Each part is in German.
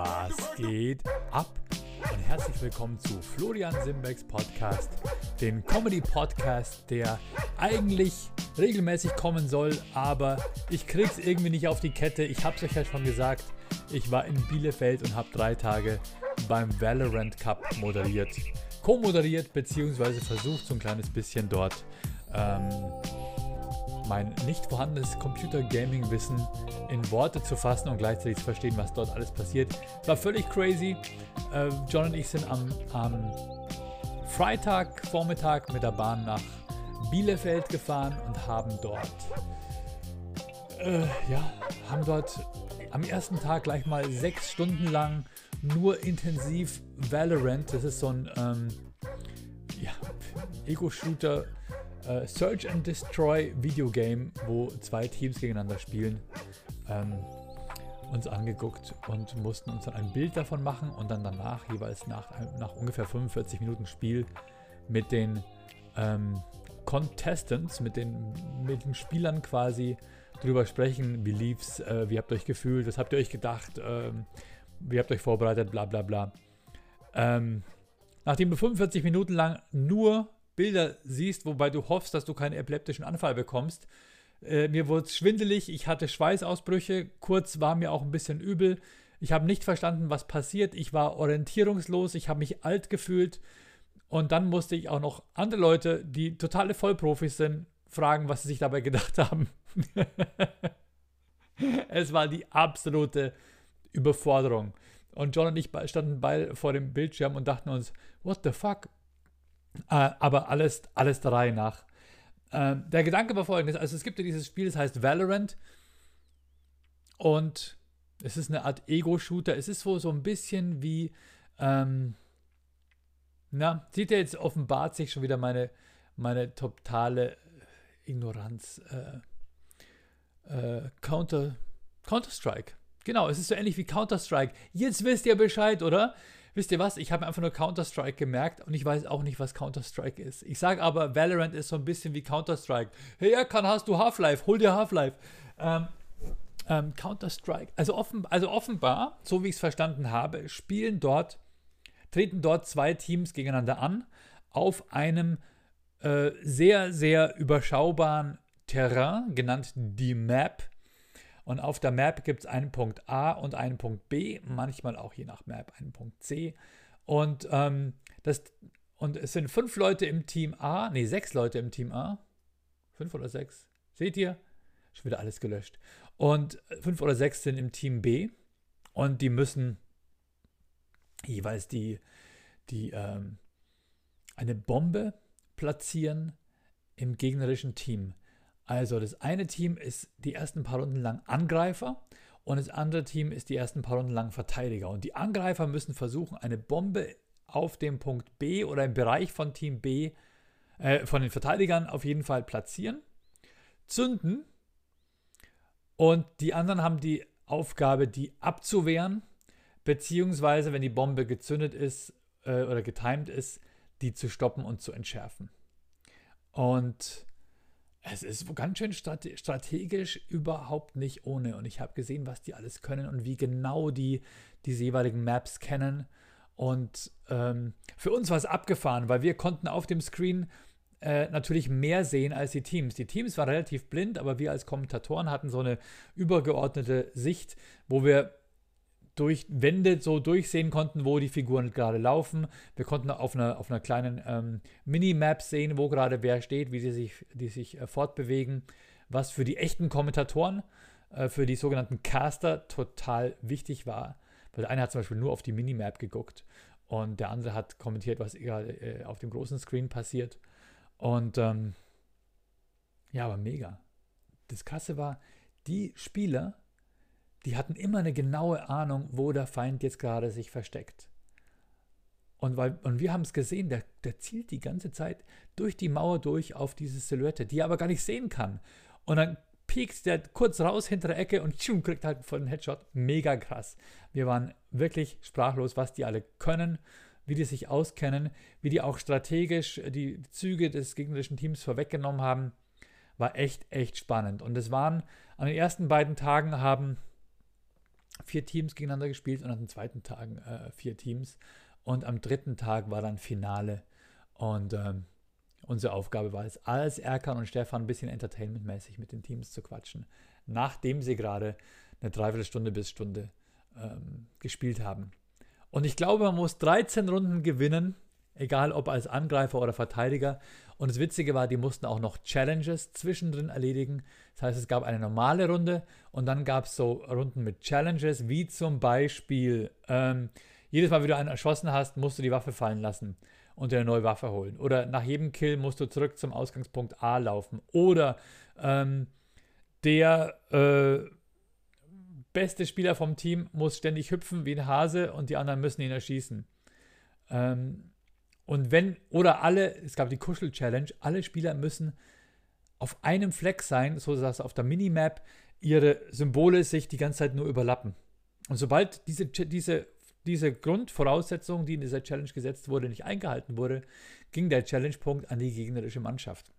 Was geht ab? Und herzlich willkommen zu Florian Simbecks Podcast, den Comedy-Podcast, der eigentlich regelmäßig kommen soll, aber ich krieg's irgendwie nicht auf die Kette. Ich hab's euch ja schon gesagt, ich war in Bielefeld und habe drei Tage beim Valorant Cup moderiert. Co-moderiert, beziehungsweise versucht so ein kleines bisschen dort ähm, mein nicht vorhandenes Computer-Gaming-Wissen in Worte zu fassen und gleichzeitig zu verstehen, was dort alles passiert. War völlig crazy. Äh, John und ich sind am, am Freitag mit der Bahn nach Bielefeld gefahren und haben dort äh, ja, haben dort am ersten Tag gleich mal sechs Stunden lang nur intensiv Valorant, das ist so ein ähm, ja, Ego-Shooter äh, Search and Destroy Videogame, wo zwei Teams gegeneinander spielen, ähm, uns angeguckt und mussten uns dann ein Bild davon machen und dann danach, jeweils nach, nach ungefähr 45 Minuten Spiel, mit den ähm, Contestants, mit den, mit den Spielern quasi drüber sprechen, wie lief's, äh, wie habt ihr euch gefühlt, was habt ihr euch gedacht, ähm, wie habt ihr euch vorbereitet, bla bla bla. Ähm, nachdem du 45 Minuten lang nur Bilder siehst, wobei du hoffst, dass du keinen epileptischen Anfall bekommst. Äh, mir wurde schwindelig, ich hatte Schweißausbrüche, kurz war mir auch ein bisschen übel. Ich habe nicht verstanden, was passiert. Ich war orientierungslos, ich habe mich alt gefühlt. Und dann musste ich auch noch andere Leute, die totale Vollprofis sind, fragen, was sie sich dabei gedacht haben. es war die absolute Überforderung. Und John und ich standen beide vor dem Bildschirm und dachten uns, what the fuck? Äh, aber alles, alles der Reihe nach. Äh, der Gedanke war folgendes: Also, es gibt ja dieses Spiel, das heißt Valorant. Und es ist eine Art Ego-Shooter. Es ist wohl so ein bisschen wie. Ähm, na, sieht ihr jetzt offenbart sich schon wieder meine, meine totale Ignoranz. Äh, äh, Counter, Counter-Strike. Genau, es ist so ähnlich wie Counter-Strike. Jetzt wisst ihr Bescheid, oder? Wisst ihr was? Ich habe einfach nur Counter-Strike gemerkt und ich weiß auch nicht, was Counter-Strike ist. Ich sage aber, Valorant ist so ein bisschen wie Counter-Strike. Hey, ja, kann, hast du Half-Life? Hol dir Half-Life. Ähm, ähm, Counter-Strike. Also, offen, also offenbar, so wie ich es verstanden habe, spielen dort, treten dort zwei Teams gegeneinander an auf einem äh, sehr, sehr überschaubaren Terrain, genannt die Map. Und auf der Map gibt es einen Punkt A und einen Punkt B, manchmal auch je nach Map einen Punkt C. Und, ähm, das, und es sind fünf Leute im Team A, nee, sechs Leute im Team A. Fünf oder sechs? Seht ihr? Schon wieder alles gelöscht. Und fünf oder sechs sind im Team B. Und die müssen jeweils die, die ähm, eine Bombe platzieren im gegnerischen Team. Also das eine Team ist die ersten paar Runden lang Angreifer und das andere Team ist die ersten paar Runden lang Verteidiger. Und die Angreifer müssen versuchen, eine Bombe auf dem Punkt B oder im Bereich von Team B, äh, von den Verteidigern auf jeden Fall platzieren, zünden und die anderen haben die Aufgabe, die abzuwehren, beziehungsweise, wenn die Bombe gezündet ist äh, oder getimed ist, die zu stoppen und zu entschärfen. Und es ist ganz schön strategisch überhaupt nicht ohne. Und ich habe gesehen, was die alles können und wie genau die diese jeweiligen Maps kennen. Und ähm, für uns war es abgefahren, weil wir konnten auf dem Screen äh, natürlich mehr sehen als die Teams. Die Teams waren relativ blind, aber wir als Kommentatoren hatten so eine übergeordnete Sicht, wo wir durch Wände so durchsehen konnten, wo die Figuren gerade laufen. Wir konnten auf einer, auf einer kleinen ähm, Minimap sehen, wo gerade wer steht, wie sie sich, die sich äh, fortbewegen, was für die echten Kommentatoren, äh, für die sogenannten Caster total wichtig war. Weil der eine hat zum Beispiel nur auf die Minimap geguckt und der andere hat kommentiert, was gerade äh, auf dem großen Screen passiert. Und ähm, ja, aber mega. Das Krasse war, die Spieler, die hatten immer eine genaue Ahnung, wo der Feind jetzt gerade sich versteckt. Und, weil, und wir haben es gesehen, der, der zielt die ganze Zeit durch die Mauer durch auf diese Silhouette, die er aber gar nicht sehen kann. Und dann piekt der kurz raus hinter der Ecke und tschum, kriegt halt einen Headshot. Mega krass. Wir waren wirklich sprachlos, was die alle können, wie die sich auskennen, wie die auch strategisch die Züge des gegnerischen Teams vorweggenommen haben. War echt, echt spannend. Und es waren an den ersten beiden Tagen haben vier Teams gegeneinander gespielt und an den zweiten Tagen äh, vier Teams. Und am dritten Tag war dann Finale. Und ähm, unsere Aufgabe war es, als Erkan und Stefan ein bisschen entertainmentmäßig mit den Teams zu quatschen, nachdem sie gerade eine Dreiviertelstunde bis Stunde ähm, gespielt haben. Und ich glaube, man muss 13 Runden gewinnen, egal ob als Angreifer oder Verteidiger. Und das Witzige war, die mussten auch noch Challenges zwischendrin erledigen. Das heißt, es gab eine normale Runde und dann gab es so Runden mit Challenges, wie zum Beispiel, ähm, jedes Mal, wenn du einen erschossen hast, musst du die Waffe fallen lassen und dir eine neue Waffe holen. Oder nach jedem Kill musst du zurück zum Ausgangspunkt A laufen. Oder ähm, der äh, beste Spieler vom Team muss ständig hüpfen wie ein Hase und die anderen müssen ihn erschießen. Ähm, und wenn, oder alle, es gab die Kuschel-Challenge, alle Spieler müssen auf einem Fleck sein, so dass auf der Minimap ihre Symbole sich die ganze Zeit nur überlappen. Und sobald diese, diese, diese Grundvoraussetzung, die in dieser Challenge gesetzt wurde, nicht eingehalten wurde, ging der Challenge-Punkt an die gegnerische Mannschaft.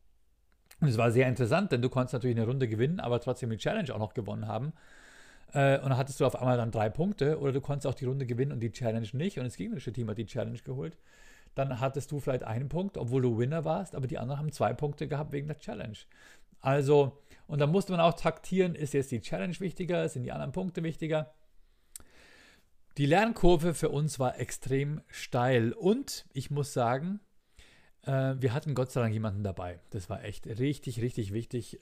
Und es war sehr interessant, denn du konntest natürlich eine Runde gewinnen, aber trotzdem die Challenge auch noch gewonnen haben. Äh, und dann hattest du auf einmal dann drei Punkte oder du konntest auch die Runde gewinnen und die Challenge nicht und das gegnerische Team hat die Challenge geholt dann hattest du vielleicht einen Punkt, obwohl du Winner warst, aber die anderen haben zwei Punkte gehabt wegen der Challenge. Also, und da musste man auch taktieren, ist jetzt die Challenge wichtiger, sind die anderen Punkte wichtiger. Die Lernkurve für uns war extrem steil und ich muss sagen, äh, wir hatten Gott sei Dank jemanden dabei. Das war echt richtig, richtig wichtig.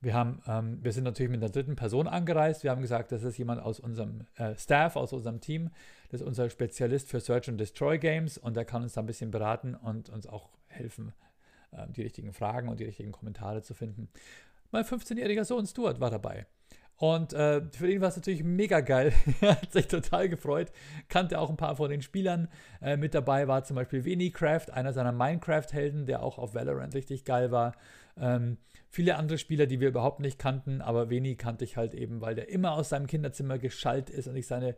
Wir, haben, ähm, wir sind natürlich mit einer dritten Person angereist. Wir haben gesagt, das ist jemand aus unserem äh, Staff, aus unserem Team. Das ist unser Spezialist für Search and Destroy Games und der kann uns da ein bisschen beraten und uns auch helfen, äh, die richtigen Fragen und die richtigen Kommentare zu finden. Mein 15-jähriger Sohn Stuart war dabei. Und äh, für ihn war es natürlich mega geil. er hat sich total gefreut. Kannte auch ein paar von den Spielern. Äh, mit dabei war zum Beispiel Craft, einer seiner Minecraft-Helden, der auch auf Valorant richtig geil war. Ähm, viele andere Spieler, die wir überhaupt nicht kannten, aber Veni kannte ich halt eben, weil der immer aus seinem Kinderzimmer geschallt ist und ich seine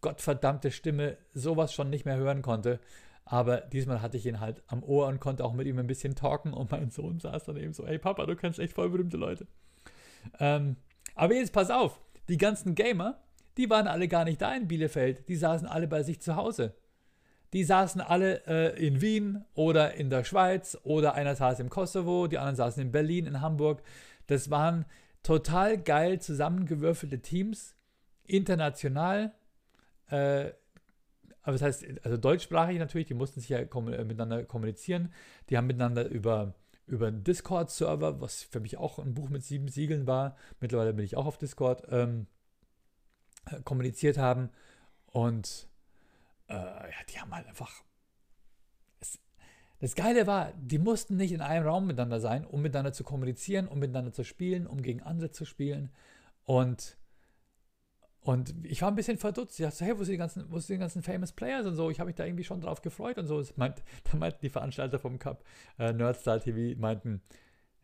gottverdammte Stimme sowas schon nicht mehr hören konnte. Aber diesmal hatte ich ihn halt am Ohr und konnte auch mit ihm ein bisschen talken und mein Sohn saß dann eben so, hey Papa, du kennst echt voll berühmte Leute. Ähm, aber jetzt pass auf, die ganzen Gamer, die waren alle gar nicht da in Bielefeld, die saßen alle bei sich zu Hause. Die saßen alle äh, in Wien oder in der Schweiz oder einer saß im Kosovo, die anderen saßen in Berlin, in Hamburg. Das waren total geil zusammengewürfelte Teams, international. Äh, aber das heißt, also deutschsprachig natürlich, die mussten sich ja kom äh, miteinander kommunizieren. Die haben miteinander über, über einen Discord-Server, was für mich auch ein Buch mit sieben Siegeln war. Mittlerweile bin ich auch auf Discord, ähm, äh, kommuniziert haben. Und äh, ja, die haben halt einfach. Es, das Geile war, die mussten nicht in einem Raum miteinander sein, um miteinander zu kommunizieren, um miteinander zu spielen, um gegen andere zu spielen. Und, und ich war ein bisschen verdutzt. Ich dachte, so, hey, wo sind die ganzen, wo sind die ganzen Famous Players und so? Ich habe mich da irgendwie schon drauf gefreut und so. Meint, da meinten die Veranstalter vom Cup, äh, Nerdstar TV, meinten,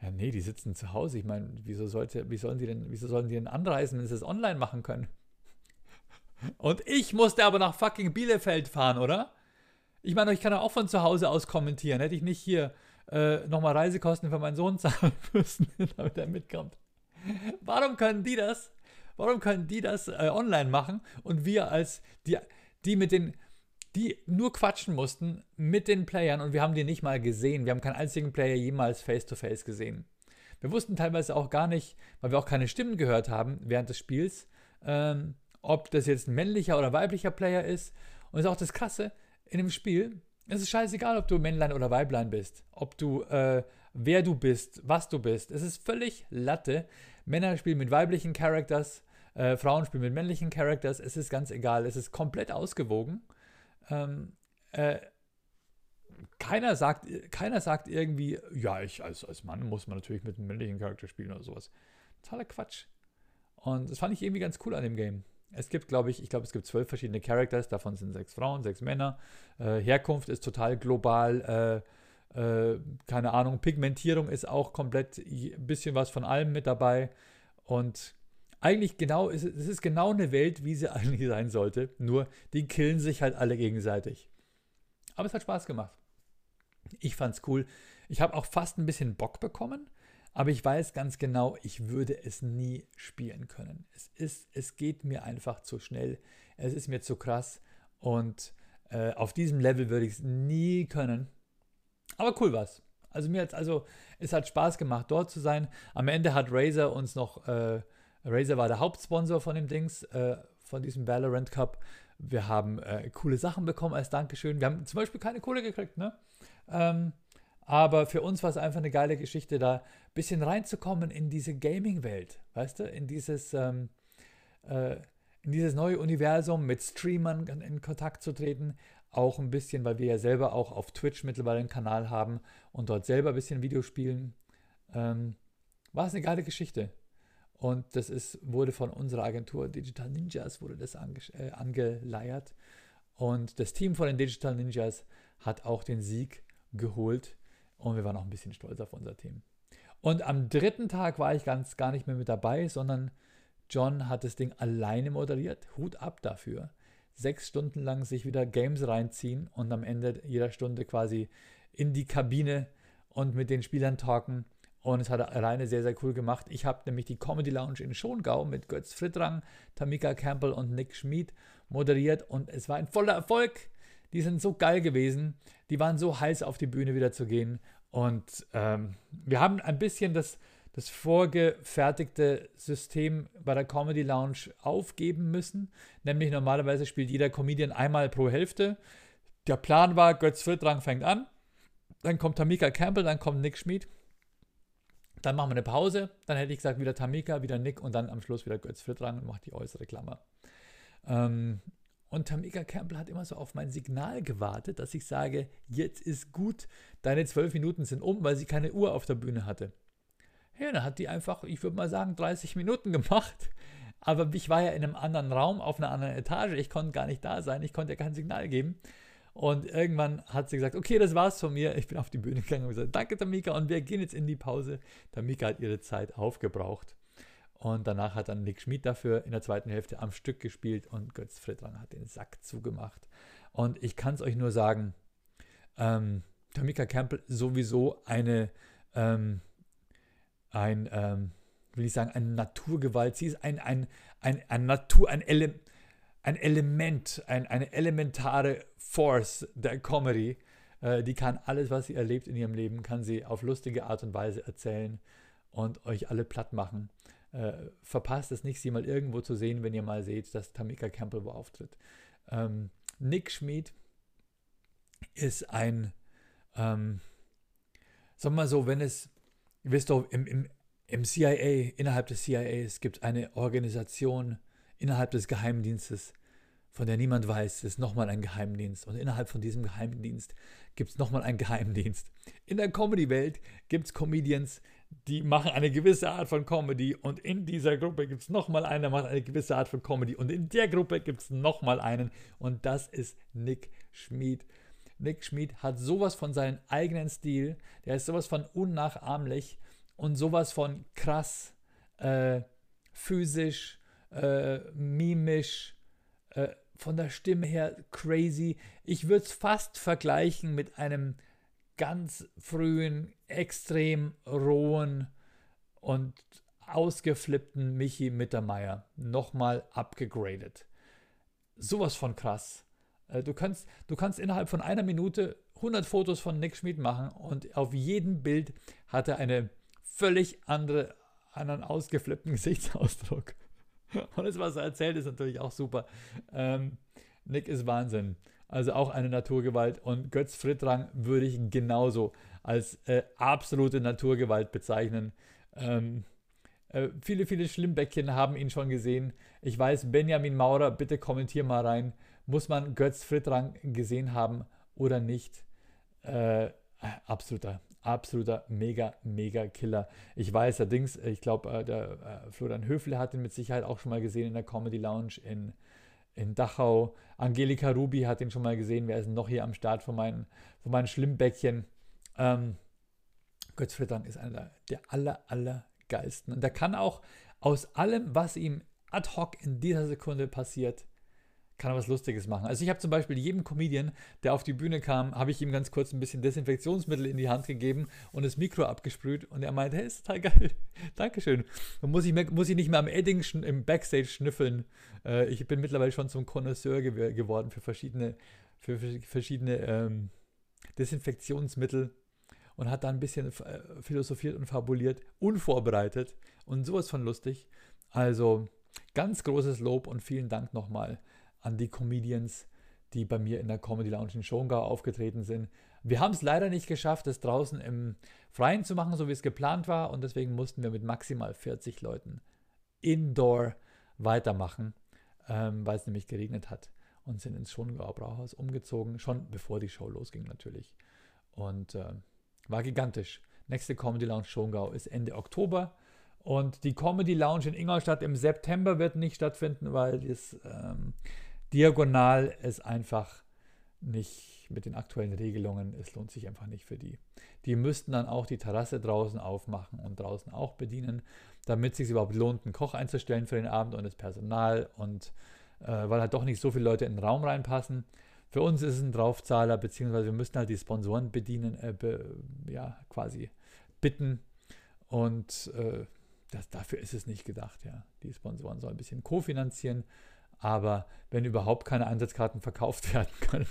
ja, nee, die sitzen zu Hause. Ich meine, wieso sollte, wie sollen die denn, wieso sollen die denn anreisen, wenn sie es online machen können? Und ich musste aber nach fucking Bielefeld fahren, oder? Ich meine, ich kann auch von zu Hause aus kommentieren. Hätte ich nicht hier äh, nochmal Reisekosten für meinen Sohn zahlen müssen, damit er mitkommt. Warum können die das? Warum können die das äh, online machen und wir als die, die mit den, die nur quatschen mussten mit den Playern und wir haben die nicht mal gesehen. Wir haben keinen einzigen Player jemals face-to-face -face gesehen. Wir wussten teilweise auch gar nicht, weil wir auch keine Stimmen gehört haben während des Spiels, ähm, ob das jetzt ein männlicher oder weiblicher Player ist. Und ist auch das Krasse in dem Spiel. Es ist scheißegal, ob du Männlein oder Weiblein bist, ob du, äh, wer du bist, was du bist. Es ist völlig Latte. Männer spielen mit weiblichen Characters, äh, Frauen spielen mit männlichen Characters. Es ist ganz egal. Es ist komplett ausgewogen. Ähm, äh, keiner sagt, keiner sagt irgendwie, ja, ich als, als Mann muss man natürlich mit einem männlichen Charakter spielen oder sowas. Totaler Quatsch. Und das fand ich irgendwie ganz cool an dem Game. Es gibt, glaube ich, ich glaube, es gibt zwölf verschiedene Characters, davon sind sechs Frauen, sechs Männer. Äh, Herkunft ist total global. Äh, äh, keine Ahnung, Pigmentierung ist auch komplett ein bisschen was von allem mit dabei. Und eigentlich genau, es ist genau eine Welt, wie sie eigentlich sein sollte. Nur, die killen sich halt alle gegenseitig. Aber es hat Spaß gemacht. Ich fand's cool. Ich habe auch fast ein bisschen Bock bekommen aber ich weiß ganz genau, ich würde es nie spielen können. Es ist, es geht mir einfach zu schnell. Es ist mir zu krass und äh, auf diesem Level würde ich es nie können. Aber cool war's. Also mir hat also es hat Spaß gemacht, dort zu sein. Am Ende hat Razer uns noch, äh, Razer war der Hauptsponsor von dem Dings, äh, von diesem Valorant Cup. Wir haben äh, coole Sachen bekommen als Dankeschön. Wir haben zum Beispiel keine Kohle gekriegt, ne? Ähm, aber für uns war es einfach eine geile Geschichte, da ein bisschen reinzukommen in diese Gaming-Welt, weißt du, in dieses, ähm, äh, in dieses neue Universum mit Streamern in Kontakt zu treten. Auch ein bisschen, weil wir ja selber auch auf Twitch mittlerweile einen Kanal haben und dort selber ein bisschen Videospielen. Ähm, war es eine geile Geschichte. Und das ist, wurde von unserer Agentur Digital Ninjas wurde das ange, äh, angeleiert. Und das Team von den Digital Ninjas hat auch den Sieg geholt und wir waren auch ein bisschen stolz auf unser Team. Und am dritten Tag war ich ganz gar nicht mehr mit dabei, sondern John hat das Ding alleine moderiert. Hut ab dafür. Sechs Stunden lang sich wieder Games reinziehen und am Ende jeder Stunde quasi in die Kabine und mit den Spielern talken. Und es hat er alleine sehr, sehr cool gemacht. Ich habe nämlich die Comedy Lounge in Schongau mit Götz Frittrang, Tamika Campbell und Nick Schmid moderiert und es war ein voller Erfolg. Die sind so geil gewesen. Die waren so heiß auf die Bühne wieder zu gehen. Und ähm, wir haben ein bisschen das, das vorgefertigte System bei der Comedy Lounge aufgeben müssen. Nämlich normalerweise spielt jeder Comedian einmal pro Hälfte. Der Plan war, Götz Frittrang fängt an. Dann kommt Tamika Campbell, dann kommt Nick Schmid. Dann machen wir eine Pause. Dann hätte ich gesagt, wieder Tamika, wieder Nick und dann am Schluss wieder Götz Frittrang und macht die äußere Klammer. Ähm, und Tamika Campbell hat immer so auf mein Signal gewartet, dass ich sage, jetzt ist gut, deine zwölf Minuten sind um, weil sie keine Uhr auf der Bühne hatte. Ja, dann hat die einfach, ich würde mal sagen, 30 Minuten gemacht. Aber ich war ja in einem anderen Raum, auf einer anderen Etage. Ich konnte gar nicht da sein. Ich konnte ja kein Signal geben. Und irgendwann hat sie gesagt, okay, das war's von mir. Ich bin auf die Bühne gegangen und gesagt, danke Tamika. Und wir gehen jetzt in die Pause. Tamika hat ihre Zeit aufgebraucht. Und danach hat dann Nick Schmid dafür in der zweiten Hälfte am Stück gespielt und Götz Frittrang hat den Sack zugemacht. Und ich kann es euch nur sagen, ähm, Tamika Campbell sowieso eine, ähm, ein, ähm, will ich sagen, eine Naturgewalt. Sie ist ein, ein, ein, ein Natur, ein, Ele ein Element, ein, eine elementare Force der Comedy. Äh, die kann alles, was sie erlebt in ihrem Leben, kann sie auf lustige Art und Weise erzählen und euch alle platt machen. Äh, verpasst es nicht, sie mal irgendwo zu sehen, wenn ihr mal seht, dass Tamika Campbell wo auftritt. Ähm, Nick Schmid ist ein, ähm, sagen wir mal so, wenn es, ihr wisst doch, im, im, im CIA, innerhalb des gibt es eine Organisation innerhalb des Geheimdienstes, von der niemand weiß, es ist nochmal ein Geheimdienst. Und innerhalb von diesem Geheimdienst gibt es nochmal einen Geheimdienst. In der Comedy-Welt gibt es Comedians, die machen eine gewisse Art von Comedy und in dieser Gruppe gibt es nochmal einen, der macht eine gewisse Art von Comedy und in der Gruppe gibt es nochmal einen und das ist Nick Schmid. Nick Schmid hat sowas von seinem eigenen Stil, der ist sowas von unnachahmlich und sowas von krass, äh, physisch, äh, mimisch, äh, von der Stimme her crazy. Ich würde es fast vergleichen mit einem ganz frühen, extrem rohen und ausgeflippten Michi Mittermeier nochmal abgegradet. Sowas von krass. Äh, du kannst, du kannst innerhalb von einer Minute 100 Fotos von Nick Schmid machen und auf jedem Bild hat er eine völlig andere, anderen ausgeflippten Gesichtsausdruck. Und das, was er erzählt, ist natürlich auch super. Ähm, Nick ist Wahnsinn. Also auch eine Naturgewalt. Und Götz Frittrang würde ich genauso als äh, absolute Naturgewalt bezeichnen. Ähm, äh, viele, viele Schlimmbäckchen haben ihn schon gesehen. Ich weiß, Benjamin Maurer, bitte kommentier mal rein. Muss man Götz Frittrang gesehen haben oder nicht? Äh, absoluter, absoluter mega, mega Killer. Ich weiß allerdings, ich glaube, äh, der äh, Florian Höfle hat ihn mit Sicherheit auch schon mal gesehen in der Comedy Lounge in in Dachau. Angelika Rubi hat ihn schon mal gesehen. Wer ist noch hier am Start von meinen, von meinen Schlimmbäckchen? Ähm, Götz Frittern ist einer der, der aller, aller geilsten. Und der kann auch aus allem, was ihm ad hoc in dieser Sekunde passiert, kann er was Lustiges machen. Also ich habe zum Beispiel jedem Comedian, der auf die Bühne kam, habe ich ihm ganz kurz ein bisschen Desinfektionsmittel in die Hand gegeben und das Mikro abgesprüht und er meinte, hey, ist total geil. Dankeschön. Dann muss ich, mehr, muss ich nicht mehr am Edding im Backstage schnüffeln. Äh, ich bin mittlerweile schon zum Connoisseur gew geworden für verschiedene, für verschiedene ähm, Desinfektionsmittel und hat da ein bisschen äh, philosophiert und fabuliert, unvorbereitet und sowas von lustig. Also ganz großes Lob und vielen Dank nochmal an die Comedians, die bei mir in der Comedy Lounge in Schongau aufgetreten sind. Wir haben es leider nicht geschafft, es draußen im Freien zu machen, so wie es geplant war. Und deswegen mussten wir mit maximal 40 Leuten indoor weitermachen, ähm, weil es nämlich geregnet hat. Und sind ins Schongauer Brauhaus umgezogen, schon bevor die Show losging natürlich. Und äh, war gigantisch. Nächste Comedy Lounge Schongau ist Ende Oktober. Und die Comedy Lounge in Ingolstadt im September wird nicht stattfinden, weil das ähm, diagonal ist einfach nicht mit den aktuellen Regelungen, es lohnt sich einfach nicht für die. Die müssten dann auch die Terrasse draußen aufmachen und draußen auch bedienen, damit es sich überhaupt lohnt, einen Koch einzustellen für den Abend und das Personal und äh, weil halt doch nicht so viele Leute in den Raum reinpassen. Für uns ist es ein Draufzahler, beziehungsweise wir müssten halt die Sponsoren bedienen, äh, be, ja, quasi bitten und äh, das, dafür ist es nicht gedacht, ja. Die Sponsoren sollen ein bisschen kofinanzieren aber wenn überhaupt keine Einsatzkarten verkauft werden können,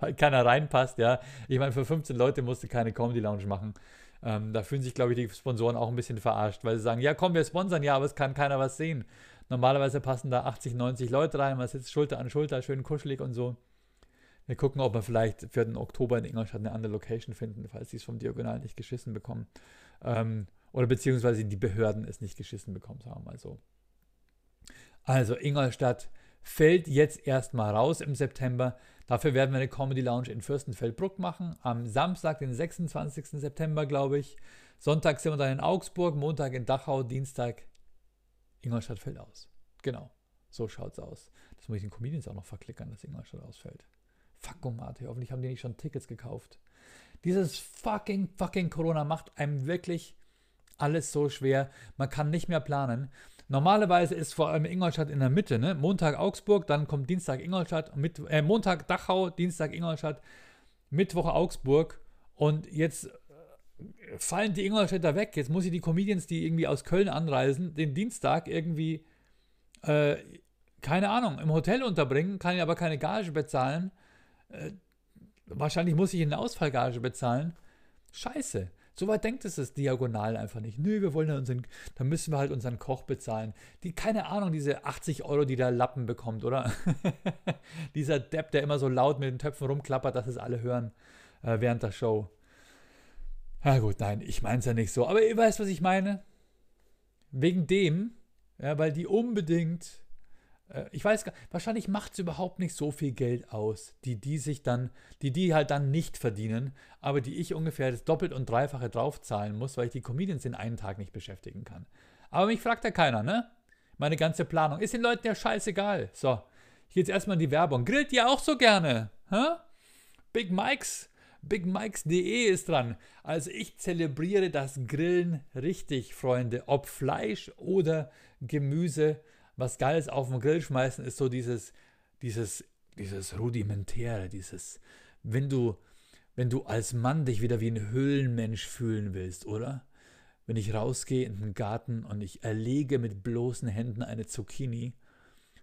weil keiner reinpasst, ja. Ich meine, für 15 Leute musste keine Comedy Lounge machen. Ähm, da fühlen sich, glaube ich, die Sponsoren auch ein bisschen verarscht, weil sie sagen, ja komm, wir sponsern, ja, aber es kann keiner was sehen. Normalerweise passen da 80, 90 Leute rein, man sitzt Schulter an Schulter, schön kuschelig und so. Wir gucken, ob wir vielleicht für den Oktober in Ingolstadt eine andere Location finden, falls sie es vom Diagonal nicht geschissen bekommen. Ähm, oder beziehungsweise die Behörden es nicht geschissen bekommen, sagen wir mal so. Also Ingolstadt fällt jetzt erstmal raus im September. Dafür werden wir eine Comedy Lounge in Fürstenfeldbruck machen. Am Samstag, den 26. September, glaube ich. Sonntag sind wir dann in Augsburg, Montag in Dachau, Dienstag Ingolstadt fällt aus. Genau, so schaut's aus. Das muss ich den Comedians auch noch verklickern, dass Ingolstadt ausfällt. Fuck, Mate, hoffentlich haben die nicht schon Tickets gekauft. Dieses fucking, fucking Corona macht einem wirklich alles so schwer. Man kann nicht mehr planen. Normalerweise ist vor allem Ingolstadt in der Mitte, ne? Montag Augsburg, dann kommt Dienstag Ingolstadt, mit, äh, Montag Dachau, Dienstag Ingolstadt, Mittwoch Augsburg und jetzt äh, fallen die Ingolstädter weg. Jetzt muss ich die Comedians, die irgendwie aus Köln anreisen, den Dienstag irgendwie, äh, keine Ahnung, im Hotel unterbringen, kann ich aber keine Gage bezahlen. Äh, wahrscheinlich muss ich eine Ausfallgage bezahlen. Scheiße. So weit denkt es das Diagonal einfach nicht. Nö, wir wollen ja unseren, dann müssen wir halt unseren Koch bezahlen. Die, keine Ahnung, diese 80 Euro, die der Lappen bekommt, oder? Dieser Depp, der immer so laut mit den Töpfen rumklappert, dass es alle hören äh, während der Show. Ja gut, nein, ich meine es ja nicht so. Aber ihr weißt, was ich meine. Wegen dem, ja, weil die unbedingt ich weiß gar wahrscheinlich macht es überhaupt nicht so viel Geld aus, die die sich dann, die die halt dann nicht verdienen, aber die ich ungefähr das doppelt und dreifache draufzahlen muss, weil ich die Comedians in einen Tag nicht beschäftigen kann. Aber mich fragt ja keiner, ne? Meine ganze Planung ist den Leuten ja scheißegal. So, hier jetzt erstmal die Werbung. Grillt ihr auch so gerne? Hä? Big Mikes, BigMikes.de ist dran. Also ich zelebriere das Grillen richtig, Freunde. Ob Fleisch oder Gemüse was Geiles auf den Grill schmeißen, ist so dieses, dieses, dieses Rudimentäre, dieses, wenn du, wenn du als Mann dich wieder wie ein Höhlenmensch fühlen willst, oder? Wenn ich rausgehe in den Garten und ich erlege mit bloßen Händen eine Zucchini,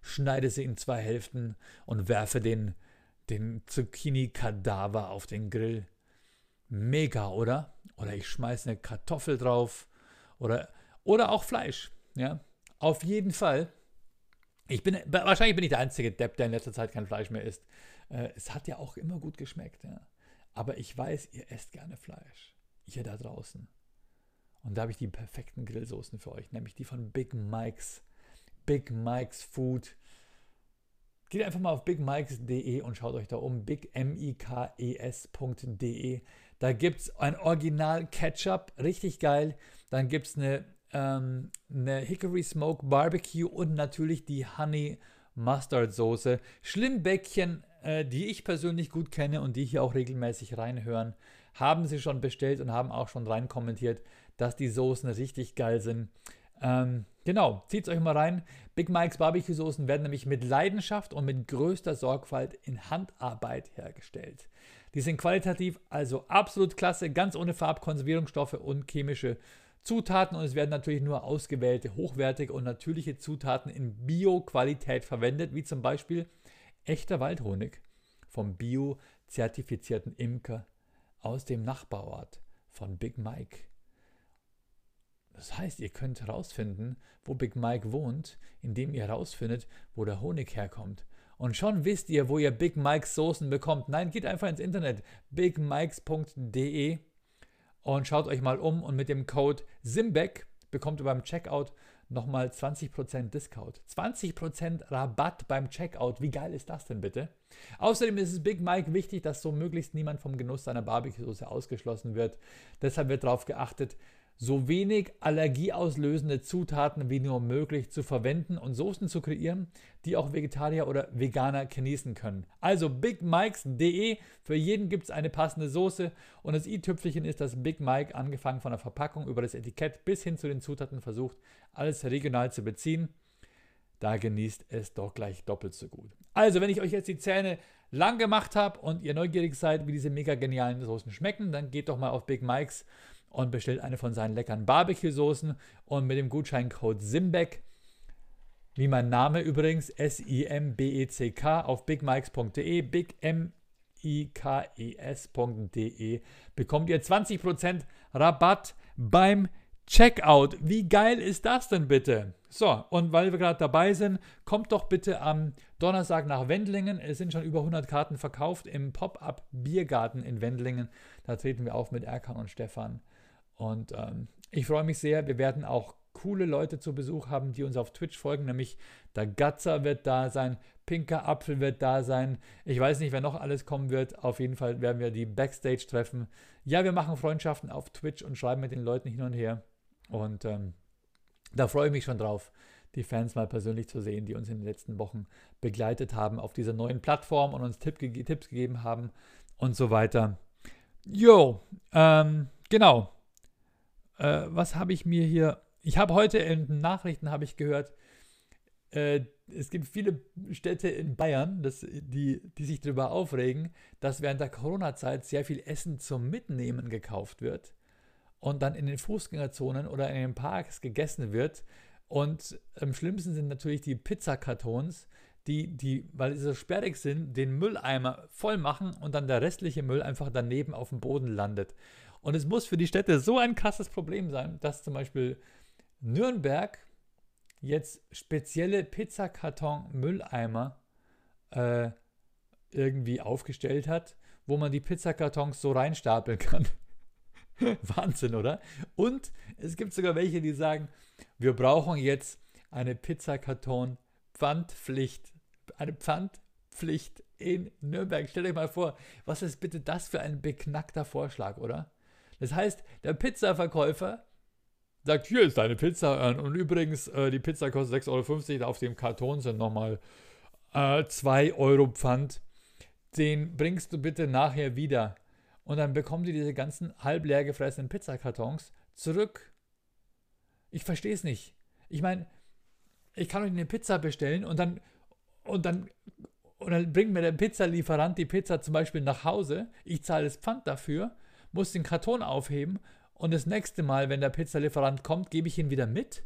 schneide sie in zwei Hälften und werfe den, den Zucchini-Kadaver auf den Grill. Mega, oder? Oder ich schmeiße eine Kartoffel drauf oder, oder auch Fleisch. Ja, auf jeden Fall ich bin, wahrscheinlich bin ich der einzige Depp, der in letzter Zeit kein Fleisch mehr isst. Äh, es hat ja auch immer gut geschmeckt, ja. Aber ich weiß, ihr esst gerne Fleisch. Ihr da draußen. Und da habe ich die perfekten Grillsoßen für euch, nämlich die von Big Mike's. Big Mike's Food. Geht einfach mal auf bigmikes.de und schaut euch da um. bigmikes.de. Da gibt es ein Original Ketchup, richtig geil. Dann gibt es eine ähm, eine Hickory Smoke Barbecue und natürlich die Honey Mustard Soße. Schlimmbäckchen, äh, die ich persönlich gut kenne und die hier auch regelmäßig reinhören, haben sie schon bestellt und haben auch schon rein kommentiert, dass die Soßen richtig geil sind. Ähm, Genau, zieht es euch mal rein. Big Mike's Barbecue-Soßen werden nämlich mit Leidenschaft und mit größter Sorgfalt in Handarbeit hergestellt. Die sind qualitativ also absolut klasse, ganz ohne Farbkonservierungsstoffe und chemische Zutaten und es werden natürlich nur ausgewählte, hochwertige und natürliche Zutaten in Bio-Qualität verwendet, wie zum Beispiel echter Waldhonig vom bio-zertifizierten Imker aus dem Nachbarort von Big Mike. Das heißt, ihr könnt herausfinden, wo Big Mike wohnt, indem ihr herausfindet, wo der Honig herkommt. Und schon wisst ihr, wo ihr Big Mike's Soßen bekommt. Nein, geht einfach ins Internet bigmikes.de und schaut euch mal um und mit dem Code SIMBEck bekommt ihr beim Checkout nochmal 20% Discount. 20% Rabatt beim Checkout. Wie geil ist das denn bitte? Außerdem ist es Big Mike wichtig, dass so möglichst niemand vom Genuss seiner Barbecue-Soße ausgeschlossen wird. Deshalb wird darauf geachtet, so wenig allergieauslösende Zutaten wie nur möglich zu verwenden und Soßen zu kreieren, die auch Vegetarier oder Veganer genießen können. Also bigmikes.de, für jeden gibt es eine passende Soße und das i-Tüpfelchen ist, dass Big Mike angefangen von der Verpackung über das Etikett bis hin zu den Zutaten versucht, alles regional zu beziehen. Da genießt es doch gleich doppelt so gut. Also, wenn ich euch jetzt die Zähne lang gemacht habe und ihr neugierig seid, wie diese mega genialen Soßen schmecken, dann geht doch mal auf Big Mike's und bestellt eine von seinen leckeren Barbecue-Soßen und mit dem Gutscheincode SIMBECK, wie mein Name übrigens, S-I-M-B-E-C-K auf bigmikes.de, bigmikes.de, bekommt ihr 20% Rabatt beim Checkout. Wie geil ist das denn bitte? So, und weil wir gerade dabei sind, kommt doch bitte am Donnerstag nach Wendlingen. Es sind schon über 100 Karten verkauft im Pop-Up Biergarten in Wendlingen. Da treten wir auf mit Erkan und Stefan. Und ähm, ich freue mich sehr. Wir werden auch coole Leute zu Besuch haben, die uns auf Twitch folgen, nämlich der Gatzer wird da sein, Pinker Apfel wird da sein. Ich weiß nicht, wer noch alles kommen wird. Auf jeden Fall werden wir die Backstage treffen. Ja, wir machen Freundschaften auf Twitch und schreiben mit den Leuten hin und her. Und ähm, da freue ich mich schon drauf, die Fans mal persönlich zu sehen, die uns in den letzten Wochen begleitet haben auf dieser neuen Plattform und uns Tipp, Tipps gegeben haben und so weiter. Jo, ähm, genau. Äh, was habe ich mir hier? Ich habe heute in den Nachrichten habe ich gehört, äh, es gibt viele Städte in Bayern, das, die, die sich darüber aufregen, dass während der Corona-Zeit sehr viel Essen zum Mitnehmen gekauft wird und dann in den Fußgängerzonen oder in den Parks gegessen wird. Und am schlimmsten sind natürlich die Pizzakartons, die, die, weil sie so sperrig sind, den Mülleimer voll machen und dann der restliche Müll einfach daneben auf dem Boden landet. Und es muss für die Städte so ein krasses Problem sein, dass zum Beispiel Nürnberg jetzt spezielle Pizzakarton-Mülleimer äh, irgendwie aufgestellt hat, wo man die Pizzakartons so reinstapeln kann. Wahnsinn, oder? Und es gibt sogar welche, die sagen, wir brauchen jetzt eine Pizzakarton-Pfandpflicht. Eine Pfandpflicht in Nürnberg. Stellt euch mal vor, was ist bitte das für ein beknackter Vorschlag, oder? Das heißt, der Pizzaverkäufer sagt, hier ist deine Pizza und übrigens, äh, die Pizza kostet 6,50 Euro, auf dem Karton sind nochmal äh, 2 Euro Pfand. Den bringst du bitte nachher wieder. Und dann bekommen die diese ganzen halb leer gefressenen Pizzakartons zurück. Ich verstehe es nicht. Ich meine, ich kann euch eine Pizza bestellen und dann, und dann, und dann bringt mir der Pizzalieferant die Pizza zum Beispiel nach Hause. Ich zahle das Pfand dafür muss den Karton aufheben und das nächste Mal, wenn der Pizzalieferant kommt, gebe ich ihn wieder mit?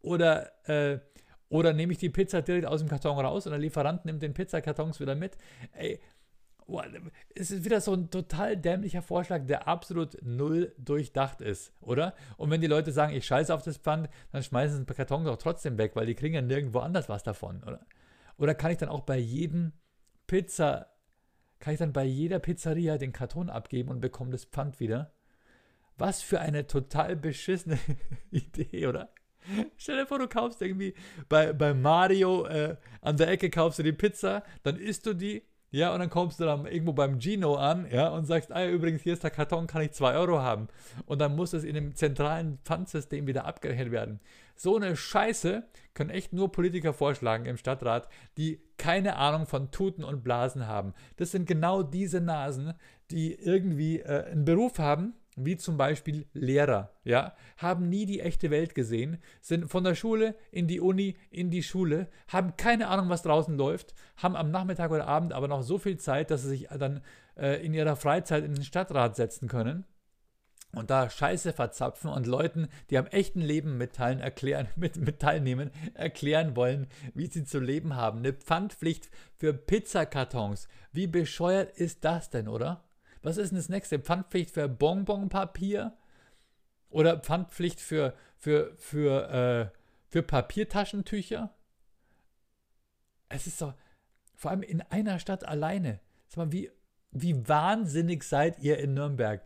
Oder, äh, oder nehme ich die Pizza direkt aus dem Karton raus und der Lieferant nimmt den Pizzakartons wieder mit? Ey, es ist wieder so ein total dämlicher Vorschlag, der absolut null durchdacht ist, oder? Und wenn die Leute sagen, ich scheiße auf das Pfand, dann schmeißen sie den Karton doch trotzdem weg, weil die kriegen ja nirgendwo anders was davon, oder? Oder kann ich dann auch bei jedem Pizza kann ich dann bei jeder Pizzeria den Karton abgeben und bekomme das Pfand wieder. Was für eine total beschissene Idee, oder? Stell dir vor, du kaufst irgendwie bei, bei Mario äh, an der Ecke kaufst du die Pizza, dann isst du die, ja, und dann kommst du dann irgendwo beim Gino an, ja, und sagst, ah, übrigens, hier ist der Karton, kann ich 2 Euro haben. Und dann muss es in dem zentralen Pfandsystem wieder abgerechnet werden. So eine Scheiße können echt nur Politiker vorschlagen im Stadtrat, die keine Ahnung von Tuten und Blasen haben. Das sind genau diese Nasen, die irgendwie äh, einen Beruf haben, wie zum Beispiel Lehrer, ja, haben nie die echte Welt gesehen, sind von der Schule in die Uni, in die Schule, haben keine Ahnung, was draußen läuft, haben am Nachmittag oder Abend aber noch so viel Zeit, dass sie sich dann äh, in ihrer Freizeit in den Stadtrat setzen können und da Scheiße verzapfen und Leuten, die am echten Leben mitteilen, erklären, mit, mit teilnehmen, erklären wollen, wie sie zu leben haben. Eine Pfandpflicht für Pizzakartons. Wie bescheuert ist das denn, oder? Was ist denn das nächste? Pfandpflicht für Bonbonpapier? Oder Pfandpflicht für, für, für, äh, für Papiertaschentücher? Es ist so, vor allem in einer Stadt alleine. Sag mal, wie, wie wahnsinnig seid ihr in Nürnberg?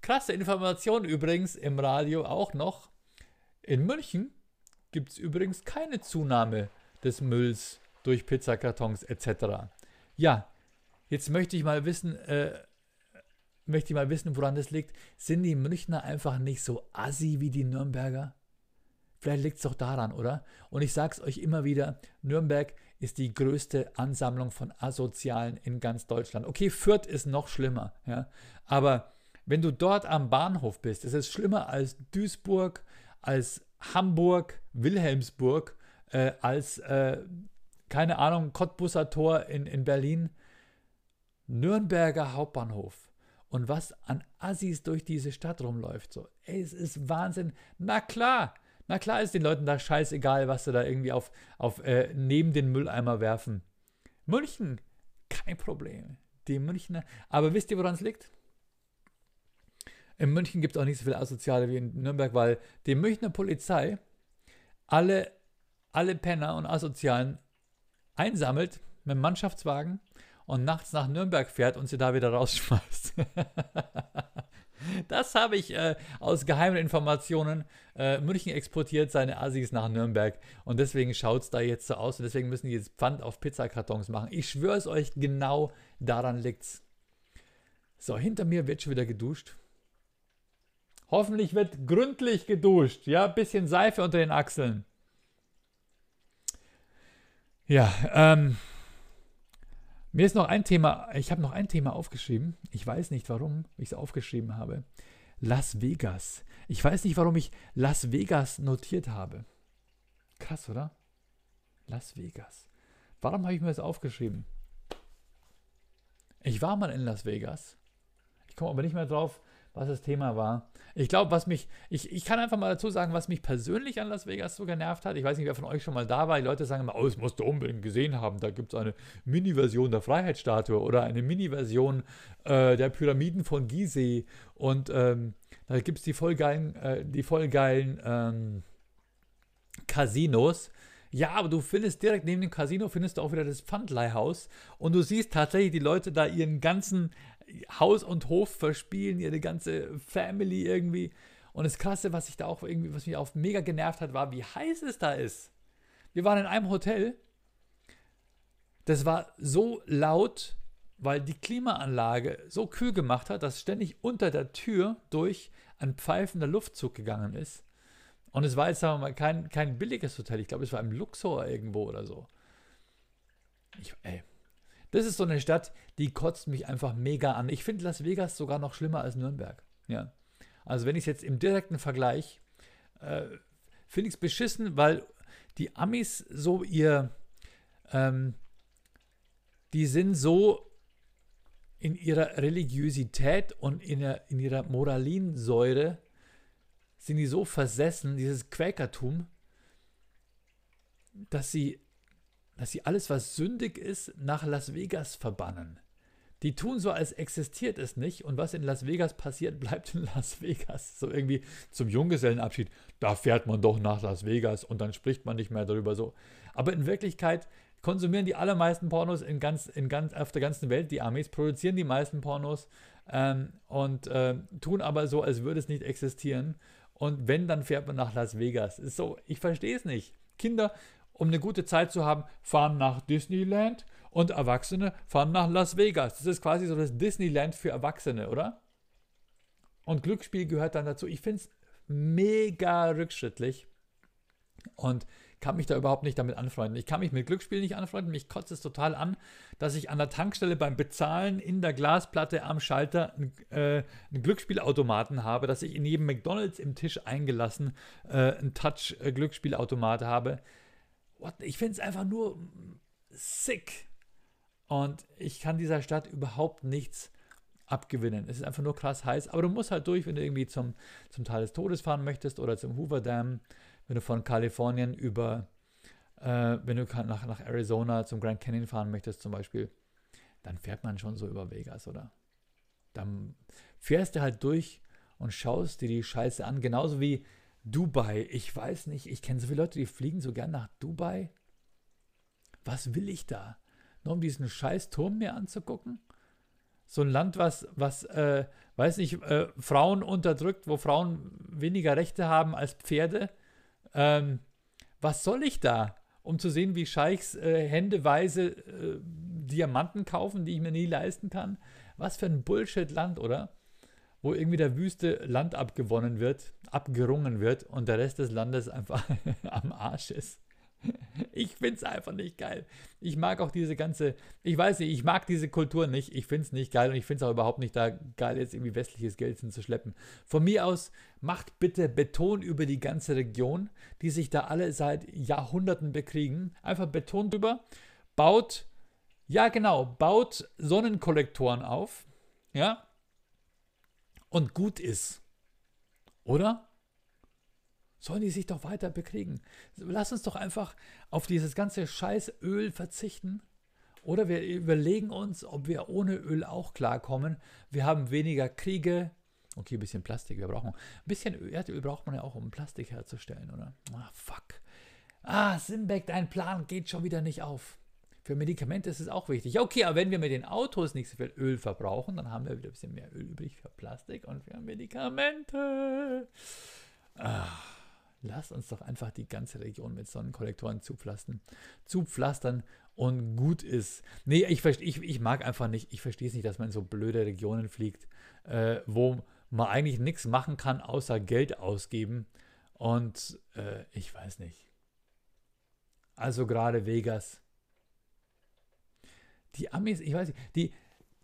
Krasse Information übrigens im Radio auch noch. In München gibt es übrigens keine Zunahme des Mülls durch Pizzakartons etc. Ja, jetzt möchte ich mal wissen, äh, möchte ich mal wissen, woran das liegt. Sind die Münchner einfach nicht so assi wie die Nürnberger? Vielleicht liegt es doch daran, oder? Und ich sage es euch immer wieder, Nürnberg ist die größte Ansammlung von Asozialen in ganz Deutschland. Okay, Fürth ist noch schlimmer, ja. Aber wenn du dort am Bahnhof bist, ist es schlimmer als Duisburg, als Hamburg, Wilhelmsburg, äh, als, äh, keine Ahnung, Cottbusser Tor in, in Berlin. Nürnberger Hauptbahnhof. Und was an Assis durch diese Stadt rumläuft, so, ey, es ist Wahnsinn. Na klar, na klar ist den Leuten da scheißegal, was sie da irgendwie auf, auf äh, neben den Mülleimer werfen. München, kein Problem. Die Münchner. Aber wisst ihr, woran es liegt? In München gibt es auch nicht so viele Asoziale wie in Nürnberg, weil die Münchner Polizei alle, alle Penner und Asozialen einsammelt mit dem Mannschaftswagen und nachts nach Nürnberg fährt und sie da wieder rausschmeißt. das habe ich äh, aus geheimen Informationen. Äh, München exportiert seine Assis nach Nürnberg und deswegen schaut es da jetzt so aus und deswegen müssen die jetzt Pfand auf Pizzakartons machen. Ich schwöre es euch, genau daran liegt's. So, hinter mir wird schon wieder geduscht. Hoffentlich wird gründlich geduscht. Ja, bisschen Seife unter den Achseln. Ja, ähm, mir ist noch ein Thema, ich habe noch ein Thema aufgeschrieben. Ich weiß nicht, warum ich es aufgeschrieben habe. Las Vegas. Ich weiß nicht, warum ich Las Vegas notiert habe. Krass, oder? Las Vegas. Warum habe ich mir das aufgeschrieben? Ich war mal in Las Vegas. Ich komme aber nicht mehr drauf, was das Thema war. Ich glaube, was mich, ich, ich kann einfach mal dazu sagen, was mich persönlich an Las Vegas so genervt hat. Ich weiß nicht, wer von euch schon mal da war. Die Leute sagen immer, oh, das musst du unbedingt gesehen haben. Da gibt es eine Mini-Version der Freiheitsstatue oder eine Mini-Version äh, der Pyramiden von Gizeh. Und ähm, da gibt es die voll geilen, äh, die voll geilen ähm, Casinos. Ja, aber du findest direkt neben dem Casino findest du auch wieder das Pfandleihhaus und du siehst tatsächlich die Leute da ihren ganzen Haus und Hof verspielen, ihre ganze Family irgendwie. Und das Krasse, was ich da auch irgendwie, was mich auch mega genervt hat, war, wie heiß es da ist. Wir waren in einem Hotel. Das war so laut, weil die Klimaanlage so kühl gemacht hat, dass ständig unter der Tür durch ein pfeifender Luftzug gegangen ist. Und es war jetzt, sagen wir mal, kein, kein billiges Hotel. Ich glaube, es war im Luxor irgendwo oder so. Ich, ey, das ist so eine Stadt, die kotzt mich einfach mega an. Ich finde Las Vegas sogar noch schlimmer als Nürnberg. Ja. Also wenn ich es jetzt im direkten Vergleich, äh, finde ich es beschissen, weil die Amis so ihr, ähm, die sind so in ihrer Religiosität und in, der, in ihrer Moralinsäure, sind die so versessen, dieses Quäkertum, dass sie dass sie alles, was sündig ist, nach Las Vegas verbannen. Die tun so, als existiert es nicht und was in Las Vegas passiert, bleibt in Las Vegas. So irgendwie zum Junggesellenabschied, da fährt man doch nach Las Vegas und dann spricht man nicht mehr darüber so. Aber in Wirklichkeit konsumieren die allermeisten Pornos in ganz, in ganz, auf der ganzen Welt, die Amis, produzieren die meisten Pornos ähm, und äh, tun aber so, als würde es nicht existieren. Und wenn, dann fährt man nach Las Vegas. Ist so, ich verstehe es nicht. Kinder um eine gute Zeit zu haben, fahren nach Disneyland und Erwachsene fahren nach Las Vegas. Das ist quasi so das Disneyland für Erwachsene, oder? Und Glücksspiel gehört dann dazu. Ich finde es mega rückschrittlich. Und kann mich da überhaupt nicht damit anfreunden. Ich kann mich mit Glücksspiel nicht anfreunden. Mich kotzt es total an, dass ich an der Tankstelle beim Bezahlen in der Glasplatte am Schalter äh, einen Glücksspielautomaten habe, dass ich in jedem McDonalds im Tisch eingelassen äh, einen Touch-Glücksspielautomat habe. What? Ich finde es einfach nur sick. Und ich kann dieser Stadt überhaupt nichts abgewinnen. Es ist einfach nur krass heiß, aber du musst halt durch, wenn du irgendwie zum, zum Tal des Todes fahren möchtest oder zum Hoover Dam wenn du von Kalifornien über, äh, wenn du nach, nach Arizona zum Grand Canyon fahren möchtest zum Beispiel, dann fährt man schon so über Vegas, oder? Dann fährst du halt durch und schaust dir die Scheiße an, genauso wie Dubai. Ich weiß nicht, ich kenne so viele Leute, die fliegen so gern nach Dubai. Was will ich da? Nur um diesen scheiß Turm mir anzugucken? So ein Land, was, was äh, weiß nicht, äh, Frauen unterdrückt, wo Frauen weniger Rechte haben als Pferde ähm, was soll ich da? Um zu sehen, wie Scheichs äh, händeweise äh, Diamanten kaufen, die ich mir nie leisten kann. Was für ein Bullshit-Land, oder? Wo irgendwie der wüste Land abgewonnen wird, abgerungen wird und der Rest des Landes einfach am Arsch ist. Ich finde es einfach nicht geil. Ich mag auch diese ganze, ich weiß nicht, ich mag diese Kultur nicht. Ich finde es nicht geil und ich finde es auch überhaupt nicht da geil, jetzt irgendwie westliches Geld hinzuschleppen. Von mir aus macht bitte Beton über die ganze Region, die sich da alle seit Jahrhunderten bekriegen. Einfach Beton drüber, baut, ja genau, baut Sonnenkollektoren auf, ja, und gut ist. Oder? sollen die sich doch weiter bekriegen. Lass uns doch einfach auf dieses ganze scheiß Öl verzichten. Oder wir überlegen uns, ob wir ohne Öl auch klarkommen. Wir haben weniger Kriege. Okay, ein bisschen Plastik. Wir brauchen ein bisschen Erdöl braucht man ja auch, um Plastik herzustellen, oder? Ah, fuck. Ah, Simbeck, dein Plan geht schon wieder nicht auf. Für Medikamente ist es auch wichtig. Okay, aber wenn wir mit den Autos nicht so viel Öl verbrauchen, dann haben wir wieder ein bisschen mehr Öl übrig für Plastik und für Medikamente. Ah. Lass uns doch einfach die ganze Region mit Sonnenkollektoren zupflastern, zupflastern und gut ist. Nee, ich, ich, ich mag einfach nicht, ich verstehe es nicht, dass man in so blöde Regionen fliegt, äh, wo man eigentlich nichts machen kann, außer Geld ausgeben. Und äh, ich weiß nicht. Also gerade Vegas. Die Amis, ich weiß nicht, die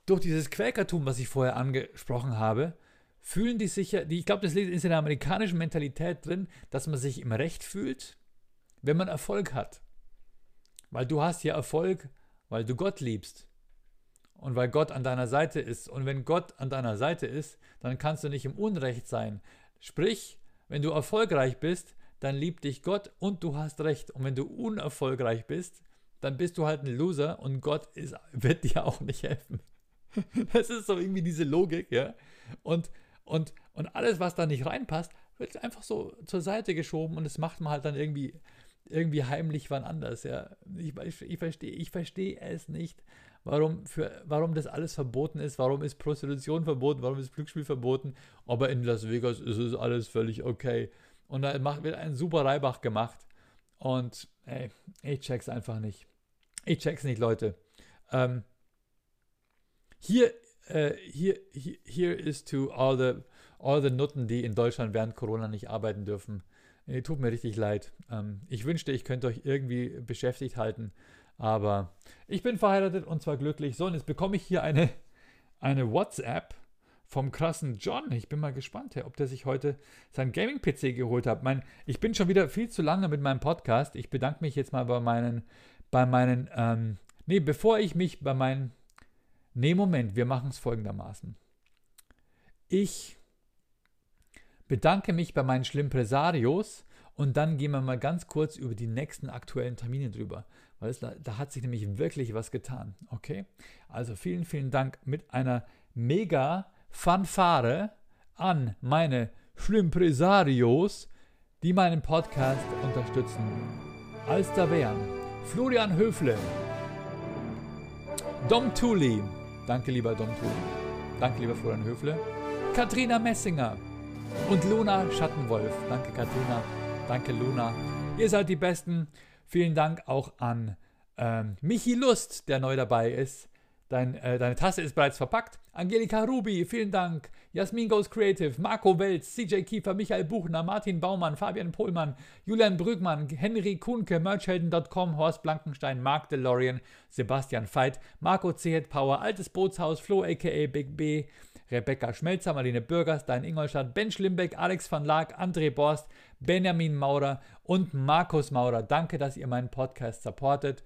durch dieses Quäkertum, was ich vorher angesprochen habe, fühlen die sich ja, ich glaube, das ist in der amerikanischen Mentalität drin, dass man sich im Recht fühlt, wenn man Erfolg hat. Weil du hast ja Erfolg, weil du Gott liebst. Und weil Gott an deiner Seite ist. Und wenn Gott an deiner Seite ist, dann kannst du nicht im Unrecht sein. Sprich, wenn du erfolgreich bist, dann liebt dich Gott und du hast recht. Und wenn du unerfolgreich bist, dann bist du halt ein Loser und Gott ist, wird dir auch nicht helfen. Das ist so irgendwie diese Logik, ja. Und und, und alles, was da nicht reinpasst, wird einfach so zur Seite geschoben und das macht man halt dann irgendwie, irgendwie heimlich wann anders. Ja. Ich, ich, ich verstehe ich versteh es nicht, warum, für, warum das alles verboten ist, warum ist Prostitution verboten, warum ist Glücksspiel verboten, aber in Las Vegas ist es alles völlig okay. Und da macht, wird ein super Reibach gemacht. Und ey, ich check's einfach nicht. Ich check's nicht, Leute. Ähm, hier äh, hier, hier ist to all the, all the Nutten, die in Deutschland während Corona nicht arbeiten dürfen. Äh, tut mir richtig leid. Ähm, ich wünschte, ich könnte euch irgendwie beschäftigt halten, aber ich bin verheiratet und zwar glücklich. So, und jetzt bekomme ich hier eine, eine WhatsApp vom krassen John. Ich bin mal gespannt, ob der sich heute sein Gaming-PC geholt hat. Mein, ich bin schon wieder viel zu lange mit meinem Podcast. Ich bedanke mich jetzt mal bei meinen, bei meinen, ähm, nee, bevor ich mich bei meinen Nee, Moment, wir machen es folgendermaßen. Ich bedanke mich bei meinen Schlimmpresarios und dann gehen wir mal ganz kurz über die nächsten aktuellen Termine drüber, weil es, da hat sich nämlich wirklich was getan. Okay? Also vielen, vielen Dank mit einer mega Fanfare an meine Schlimmpresarios, die meinen Podcast unterstützen. Als da Florian Höfle, Dom Thuli, Danke, lieber Dom Thun. Danke, lieber Florian Höfle. Katrina Messinger und Luna Schattenwolf. Danke, Katrina. Danke, Luna. Ihr seid die Besten. Vielen Dank auch an ähm, Michi Lust, der neu dabei ist. Dein, äh, deine Tasse ist bereits verpackt. Angelika Rubi, vielen Dank. Jasmin Goes Creative, Marco Welz, CJ Kiefer, Michael Buchner, Martin Baumann, Fabian Pohlmann, Julian Brügmann, Henry Kuhnke, Merchhelden.com, Horst Blankenstein, Mark DeLorean, Sebastian Veit, Marco C. Power, Altes Bootshaus, Flo aka Big B, Rebecca Schmelzer, Marlene Bürgers, Dein Ingolstadt, Ben Schlimbeck, Alex van Laak, André Borst, Benjamin Maurer und Markus Maurer. Danke, dass ihr meinen Podcast supportet.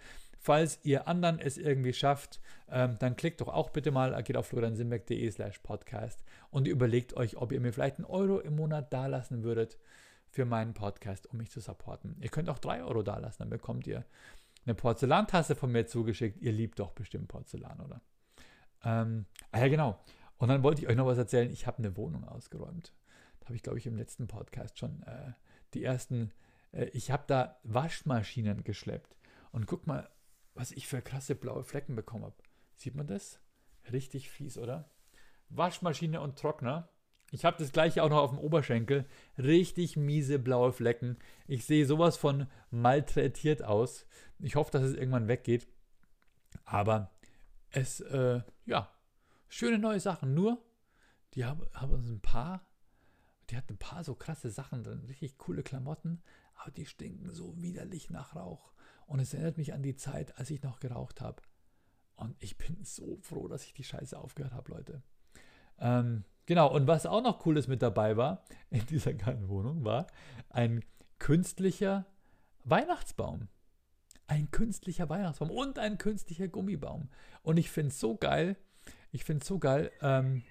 Falls ihr anderen es irgendwie schafft, ähm, dann klickt doch auch bitte mal, geht auf floriansimbeck.de slash podcast und überlegt euch, ob ihr mir vielleicht einen Euro im Monat dalassen würdet für meinen Podcast, um mich zu supporten. Ihr könnt auch drei Euro dalassen, dann bekommt ihr eine Porzellantasse von mir zugeschickt. Ihr liebt doch bestimmt Porzellan, oder? Ähm, ah ja, genau. Und dann wollte ich euch noch was erzählen. Ich habe eine Wohnung ausgeräumt. Da habe ich, glaube ich, im letzten Podcast schon äh, die ersten. Äh, ich habe da Waschmaschinen geschleppt. Und guck mal, was ich für krasse blaue Flecken bekommen habe. Sieht man das? Richtig fies, oder? Waschmaschine und Trockner. Ich habe das gleiche auch noch auf dem Oberschenkel. Richtig miese blaue Flecken. Ich sehe sowas von malträtiert aus. Ich hoffe, dass es irgendwann weggeht. Aber es, äh, ja, schöne neue Sachen. Nur, die haben, haben uns ein paar, die hatten ein paar so krasse Sachen drin. Richtig coole Klamotten. Aber die stinken so widerlich nach Rauch. Und es erinnert mich an die Zeit, als ich noch geraucht habe. Und ich bin so froh, dass ich die Scheiße aufgehört habe, Leute. Ähm, genau, und was auch noch Cooles mit dabei war in dieser kleinen Wohnung, war ein künstlicher Weihnachtsbaum. Ein künstlicher Weihnachtsbaum und ein künstlicher Gummibaum. Und ich finde es so geil. Ich finde es so geil. Ähm,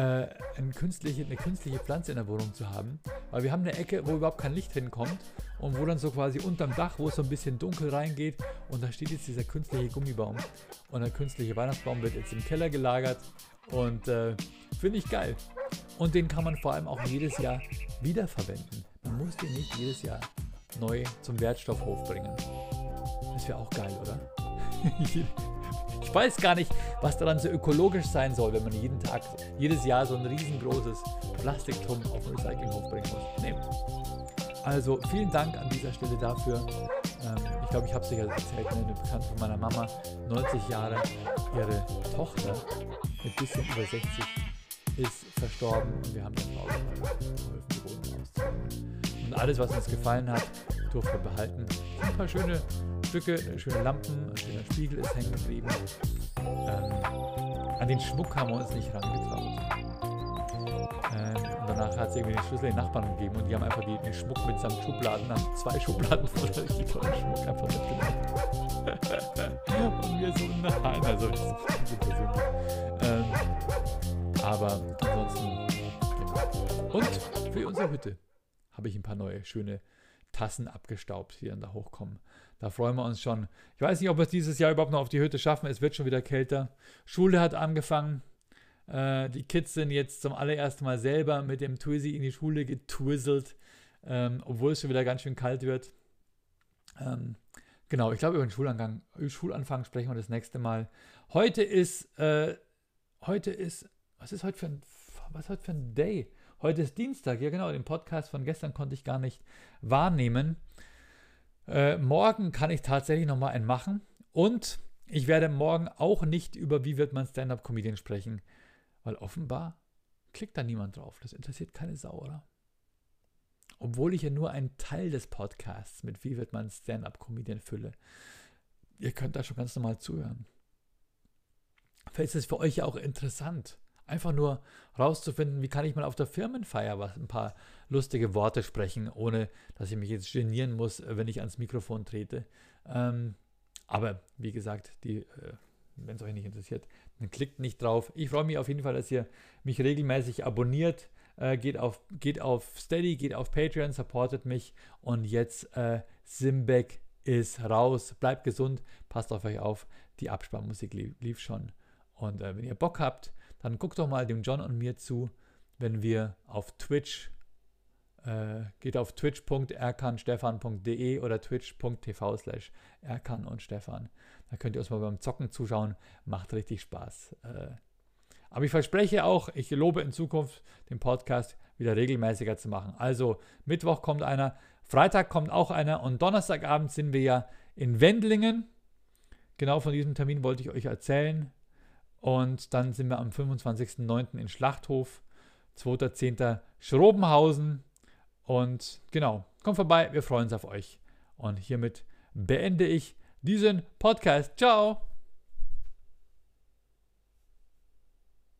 äh, eine, künstliche, eine künstliche Pflanze in der Wohnung zu haben. Weil wir haben eine Ecke, wo überhaupt kein Licht hinkommt und wo dann so quasi unterm Dach, wo es so ein bisschen dunkel reingeht und da steht jetzt dieser künstliche Gummibaum. Und der künstliche Weihnachtsbaum wird jetzt im Keller gelagert und äh, finde ich geil. Und den kann man vor allem auch jedes Jahr wiederverwenden. Man muss den nicht jedes Jahr neu zum Wertstoffhof bringen. Das wäre auch geil, oder? Ich weiß gar nicht, was daran so ökologisch sein soll, wenn man jeden Tag, jedes Jahr so ein riesengroßes Plastiktum auf den Recyclinghof bringen muss. Nee. Also vielen Dank an dieser Stelle dafür. Ähm, ich glaube, ich habe es ja erzählt, ne, eine Bekannte von meiner Mama, 90 Jahre, ihre Tochter mit bisschen über 60 ist verstorben und wir haben dann auch geholfen, die Wohnung auszuräumen. Und alles, was uns gefallen hat, durften wir behalten. Ein paar schöne Stücke, schöne Lampen, ein schöner Spiegel ist hängen geblieben. Ähm, an den Schmuck haben wir uns nicht herangetraut. Ähm, danach hat es irgendwie den Schlüssel den Nachbarn gegeben und die haben einfach den Schmuck mitsamt Schubladen, haben zwei Schubladen voller richtig Schmuck einfach mitgenommen. und wir so, nein, also das ist persönlich. Ähm, aber ansonsten, genau. Und für unsere Hütte habe ich ein paar neue schöne Tassen abgestaubt, die dann da hochkommen. Da freuen wir uns schon. Ich weiß nicht, ob wir es dieses Jahr überhaupt noch auf die Hütte schaffen. Es wird schon wieder kälter. Schule hat angefangen. Äh, die Kids sind jetzt zum allerersten Mal selber mit dem Twizy in die Schule getwizzelt, ähm, obwohl es schon wieder ganz schön kalt wird. Ähm, genau, ich glaube, über den Schulangang, Schulanfang sprechen wir das nächste Mal. Heute ist, äh, heute ist, was ist heute für ein, was ist heute für ein Day? Heute ist Dienstag, ja genau, den Podcast von gestern konnte ich gar nicht wahrnehmen. Äh, morgen kann ich tatsächlich nochmal einen machen. Und ich werde morgen auch nicht über wie wird man Stand-up-Comedian sprechen, weil offenbar klickt da niemand drauf. Das interessiert keine Sau, oder? Obwohl ich ja nur einen Teil des Podcasts mit wie wird man Stand-up-Comedian fülle. Ihr könnt da schon ganz normal zuhören. Vielleicht ist es für euch ja auch interessant, Einfach nur rauszufinden, wie kann ich mal auf der Firmenfeier was, ein paar lustige Worte sprechen, ohne dass ich mich jetzt genieren muss, wenn ich ans Mikrofon trete. Ähm, aber wie gesagt, äh, wenn es euch nicht interessiert, dann klickt nicht drauf. Ich freue mich auf jeden Fall, dass ihr mich regelmäßig abonniert. Äh, geht, auf, geht auf Steady, geht auf Patreon, supportet mich. Und jetzt äh, Simbeck ist raus. Bleibt gesund, passt auf euch auf. Die Absparmusik lief, lief schon. Und äh, wenn ihr Bock habt, dann guckt doch mal dem John und mir zu, wenn wir auf Twitch, äh, geht auf twitch.erkanstefan.de oder twitch.tv slash erkan und Stefan. Da könnt ihr uns mal beim Zocken zuschauen. Macht richtig Spaß. Äh, aber ich verspreche auch, ich lobe in Zukunft den Podcast wieder regelmäßiger zu machen. Also Mittwoch kommt einer, Freitag kommt auch einer und Donnerstagabend sind wir ja in Wendlingen genau von diesem Termin wollte ich euch erzählen. Und dann sind wir am 25.09. in Schlachthof, 2.10. Schrobenhausen. Und genau, kommt vorbei, wir freuen uns auf euch. Und hiermit beende ich diesen Podcast. Ciao!